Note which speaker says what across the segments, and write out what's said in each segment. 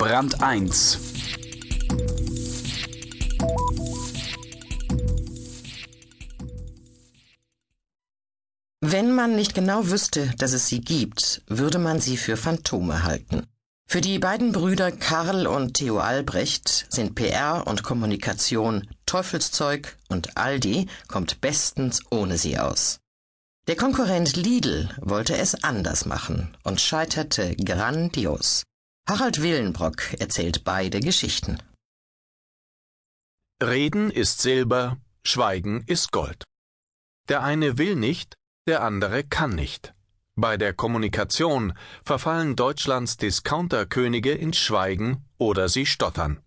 Speaker 1: Brand 1
Speaker 2: Wenn man nicht genau wüsste, dass es sie gibt, würde man sie für Phantome halten. Für die beiden Brüder Karl und Theo Albrecht sind PR und Kommunikation Teufelszeug und Aldi kommt bestens ohne sie aus. Der Konkurrent Lidl wollte es anders machen und scheiterte grandios. Harald Willenbrock erzählt beide Geschichten.
Speaker 3: Reden ist Silber, Schweigen ist Gold. Der eine will nicht, der andere kann nicht. Bei der Kommunikation verfallen Deutschlands Discounterkönige ins Schweigen oder sie stottern.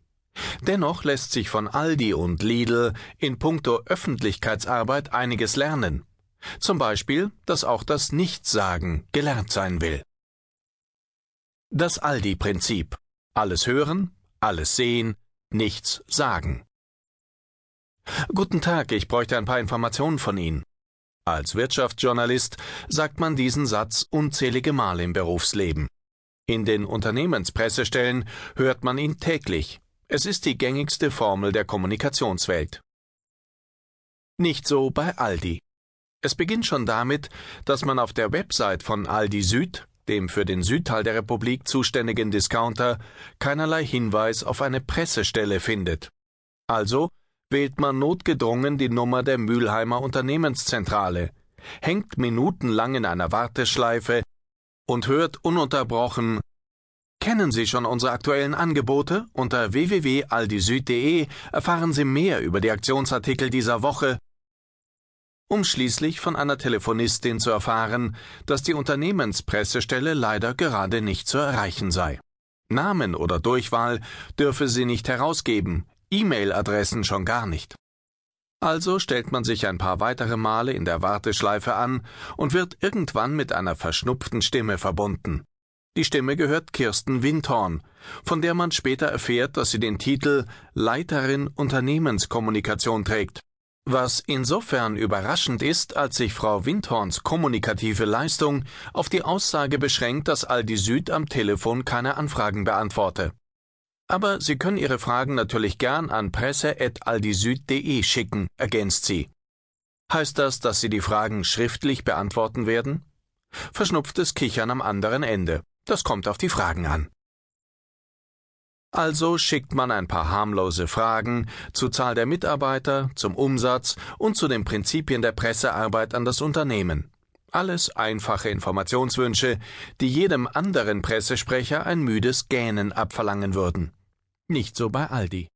Speaker 3: Dennoch lässt sich von Aldi und Lidl in puncto Öffentlichkeitsarbeit einiges lernen. Zum Beispiel, dass auch das Nichtsagen gelernt sein will. Das Aldi-Prinzip. Alles hören, alles sehen, nichts sagen. Guten Tag, ich bräuchte ein paar Informationen von Ihnen. Als Wirtschaftsjournalist sagt man diesen Satz unzählige Male im Berufsleben. In den Unternehmenspressestellen hört man ihn täglich. Es ist die gängigste Formel der Kommunikationswelt. Nicht so bei Aldi. Es beginnt schon damit, dass man auf der Website von Aldi Süd, dem für den Südteil der Republik zuständigen Discounter, keinerlei Hinweis auf eine Pressestelle findet. Also wählt man notgedrungen die Nummer der Mülheimer Unternehmenszentrale, hängt minutenlang in einer Warteschleife und hört ununterbrochen Kennen Sie schon unsere aktuellen Angebote? Unter www.aldisüd.de erfahren Sie mehr über die Aktionsartikel dieser Woche, um schließlich von einer Telefonistin zu erfahren, dass die Unternehmenspressestelle leider gerade nicht zu erreichen sei. Namen oder Durchwahl dürfe sie nicht herausgeben, E-Mail-Adressen schon gar nicht. Also stellt man sich ein paar weitere Male in der Warteschleife an und wird irgendwann mit einer verschnupften Stimme verbunden. Die Stimme gehört Kirsten Windhorn, von der man später erfährt, dass sie den Titel Leiterin Unternehmenskommunikation trägt. Was insofern überraschend ist, als sich Frau Windhorns kommunikative Leistung auf die Aussage beschränkt, dass Aldi Süd am Telefon keine Anfragen beantworte. Aber Sie können Ihre Fragen natürlich gern an presse.aldisüd.de schicken, ergänzt sie. Heißt das, dass Sie die Fragen schriftlich beantworten werden? Verschnupftes Kichern am anderen Ende. Das kommt auf die Fragen an. Also schickt man ein paar harmlose Fragen zur Zahl der Mitarbeiter, zum Umsatz und zu den Prinzipien der Pressearbeit an das Unternehmen. Alles einfache Informationswünsche, die jedem anderen Pressesprecher ein müdes Gähnen abverlangen würden. Nicht so bei Aldi.